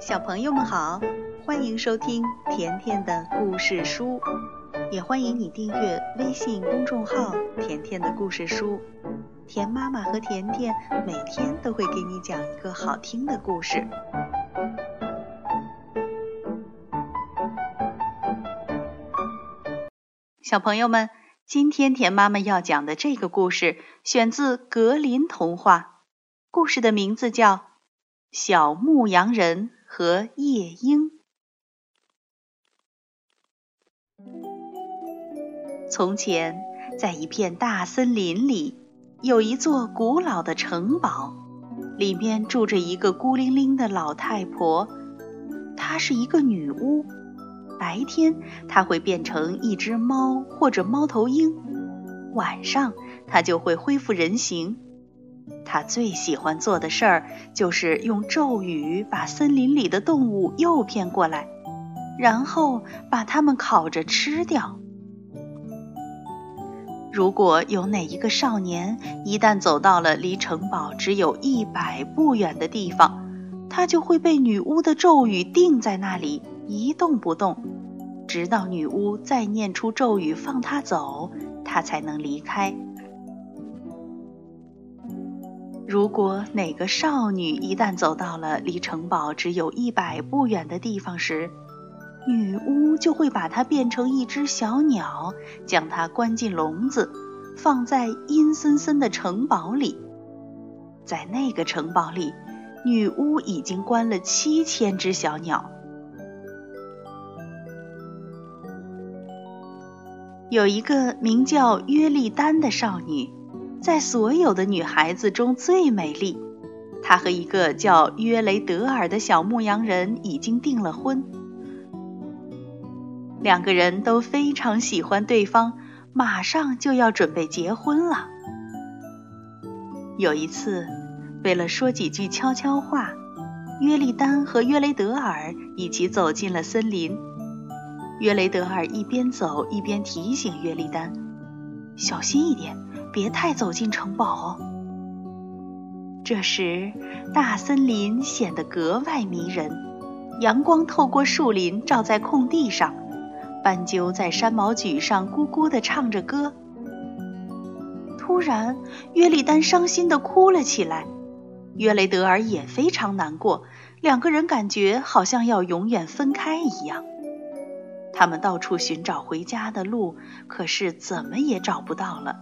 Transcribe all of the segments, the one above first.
小朋友们好，欢迎收听甜甜的故事书，也欢迎你订阅微信公众号“甜甜的故事书”。甜妈妈和甜甜每天都会给你讲一个好听的故事。小朋友们，今天甜妈妈要讲的这个故事选自格林童话，故事的名字叫《小牧羊人》。和夜莺。从前，在一片大森林里，有一座古老的城堡，里面住着一个孤零零的老太婆。她是一个女巫，白天她会变成一只猫或者猫头鹰，晚上她就会恢复人形。他最喜欢做的事儿就是用咒语把森林里的动物诱骗过来，然后把它们烤着吃掉。如果有哪一个少年一旦走到了离城堡只有一百步远的地方，他就会被女巫的咒语定在那里一动不动，直到女巫再念出咒语放他走，他才能离开。如果哪个少女一旦走到了离城堡只有一百步远的地方时，女巫就会把她变成一只小鸟，将她关进笼子，放在阴森森的城堡里。在那个城堡里，女巫已经关了七千只小鸟。有一个名叫约丽丹的少女。在所有的女孩子中最美丽，她和一个叫约雷德尔的小牧羊人已经订了婚。两个人都非常喜欢对方，马上就要准备结婚了。有一次，为了说几句悄悄话，约丽丹和约雷德尔一起走进了森林。约雷德尔一边走一边提醒约丽丹：“小心一点。”别太走进城堡哦。这时，大森林显得格外迷人，阳光透过树林照在空地上，斑鸠在山毛榉上咕咕地唱着歌。突然，约利丹伤心地哭了起来，约雷德尔也非常难过，两个人感觉好像要永远分开一样。他们到处寻找回家的路，可是怎么也找不到了。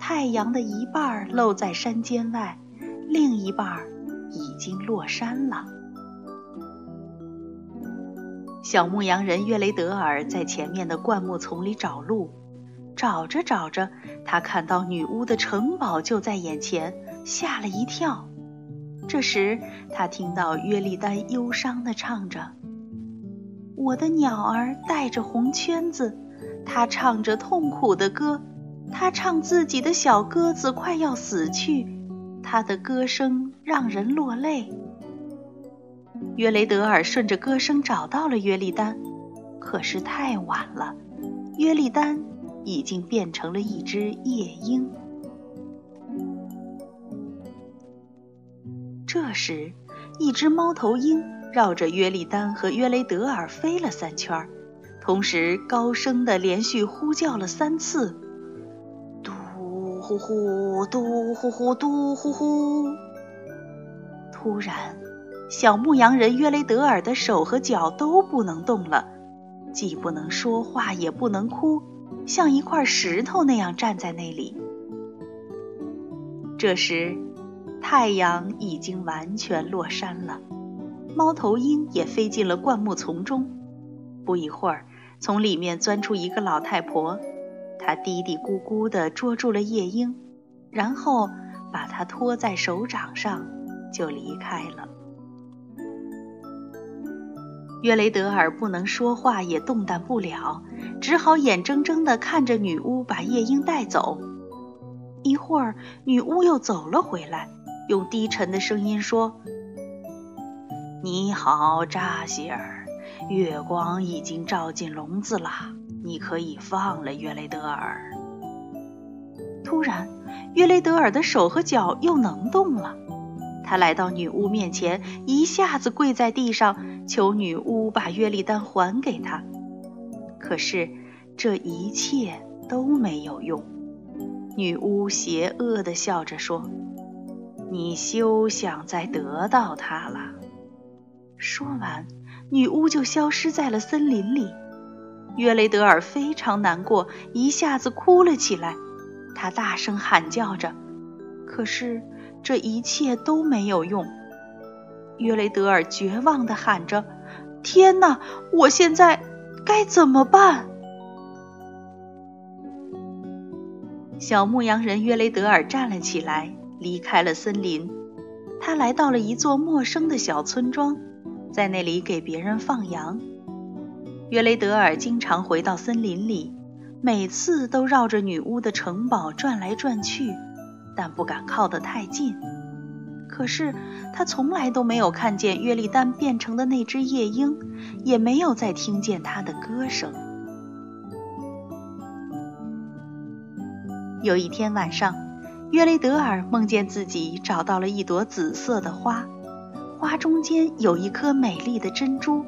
太阳的一半露在山间外，另一半已经落山了。小牧羊人约雷德尔在前面的灌木丛里找路，找着找着，他看到女巫的城堡就在眼前，吓了一跳。这时，他听到约丽丹忧伤地唱着：“我的鸟儿带着红圈子，它唱着痛苦的歌。”他唱自己的小鸽子快要死去，他的歌声让人落泪。约雷德尔顺着歌声找到了约丽丹，可是太晚了，约丽丹已经变成了一只夜莺。这时，一只猫头鹰绕着约丽丹和约雷德尔飞了三圈，同时高声的连续呼叫了三次。呼呼，嘟呼呼，嘟呼呼。突然，小牧羊人约雷德尔的手和脚都不能动了，既不能说话，也不能哭，像一块石头那样站在那里。这时，太阳已经完全落山了，猫头鹰也飞进了灌木丛中。不一会儿，从里面钻出一个老太婆。他嘀嘀咕咕地捉住了夜莺，然后把它托在手掌上，就离开了。约雷德尔不能说话，也动弹不了，只好眼睁睁地看着女巫把夜莺带走。一会儿，女巫又走了回来，用低沉的声音说：“你好，扎西尔，月光已经照进笼子了。”你可以放了约雷德尔。突然，约雷德尔的手和脚又能动了，他来到女巫面前，一下子跪在地上，求女巫把约丽丹还给他。可是这一切都没有用。女巫邪恶地笑着说：“你休想再得到它了。”说完，女巫就消失在了森林里。约雷德尔非常难过，一下子哭了起来。他大声喊叫着，可是这一切都没有用。约雷德尔绝望地喊着：“天哪，我现在该怎么办？”小牧羊人约雷德尔站了起来，离开了森林。他来到了一座陌生的小村庄，在那里给别人放羊。约雷德尔经常回到森林里，每次都绕着女巫的城堡转来转去，但不敢靠得太近。可是他从来都没有看见约丽丹变成的那只夜莺，也没有再听见她的歌声。有一天晚上，约雷德尔梦见自己找到了一朵紫色的花，花中间有一颗美丽的珍珠。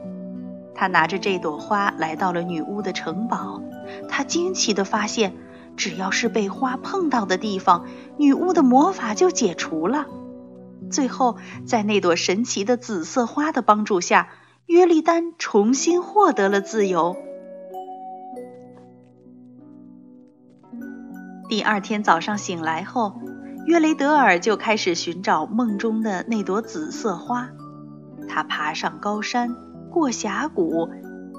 他拿着这朵花来到了女巫的城堡，他惊奇地发现，只要是被花碰到的地方，女巫的魔法就解除了。最后，在那朵神奇的紫色花的帮助下，约丽丹重新获得了自由。第二天早上醒来后，约雷德尔就开始寻找梦中的那朵紫色花。他爬上高山，过峡谷，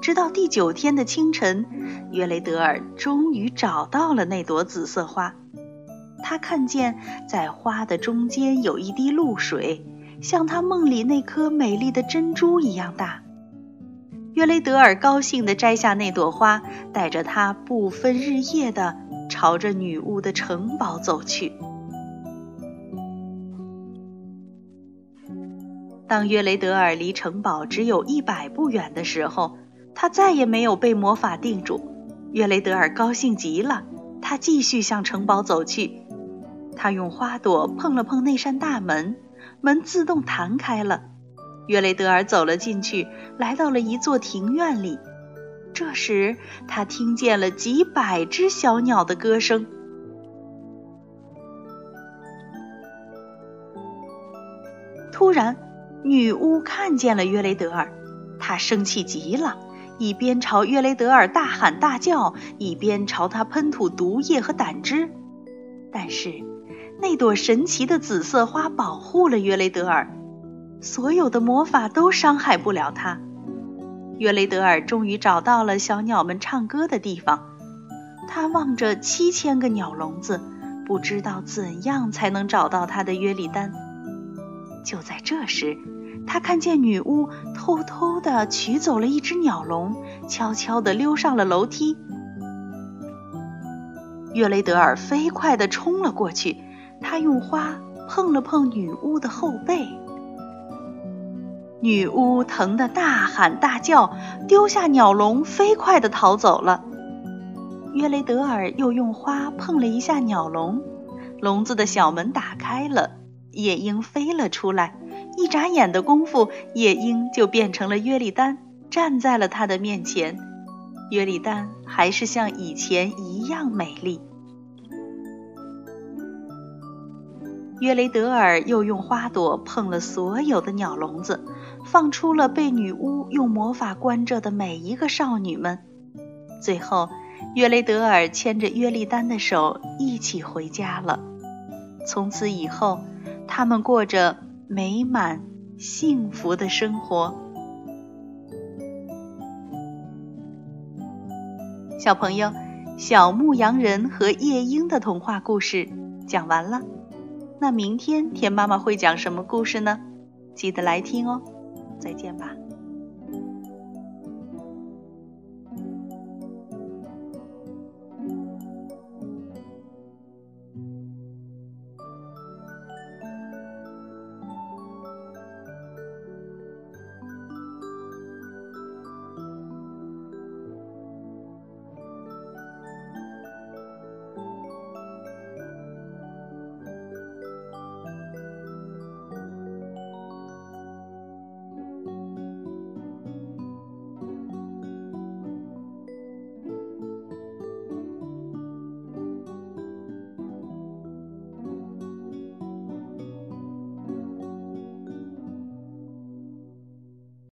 直到第九天的清晨，约雷德尔终于找到了那朵紫色花。他看见在花的中间有一滴露水，像他梦里那颗美丽的珍珠一样大。约雷德尔高兴地摘下那朵花，带着它不分日夜地。朝着女巫的城堡走去。当约雷德尔离城堡只有一百步远的时候，他再也没有被魔法定住。约雷德尔高兴极了，他继续向城堡走去。他用花朵碰了碰那扇大门，门自动弹开了。约雷德尔走了进去，来到了一座庭院里。这时，他听见了几百只小鸟的歌声。突然，女巫看见了约雷德尔，她生气极了，一边朝约雷德尔大喊大叫，一边朝他喷吐毒液和胆汁。但是，那朵神奇的紫色花保护了约雷德尔，所有的魔法都伤害不了他。约雷德尔终于找到了小鸟们唱歌的地方，他望着七千个鸟笼子，不知道怎样才能找到他的约丽丹。就在这时，他看见女巫偷偷地取走了一只鸟笼，悄悄地溜上了楼梯。约雷德尔飞快地冲了过去，他用花碰了碰女巫的后背。女巫疼得大喊大叫，丢下鸟笼，飞快地逃走了。约雷德尔又用花碰了一下鸟笼，笼子的小门打开了，夜莺飞了出来。一眨眼的功夫，夜莺就变成了约丽丹，站在了他的面前。约丽丹还是像以前一样美丽。约雷德尔又用花朵碰了所有的鸟笼子。放出了被女巫用魔法关着的每一个少女们。最后，约雷德尔牵着约丽丹的手一起回家了。从此以后，他们过着美满幸福的生活。小朋友，小牧羊人和夜莺的童话故事讲完了。那明天田妈妈会讲什么故事呢？记得来听哦。再见吧。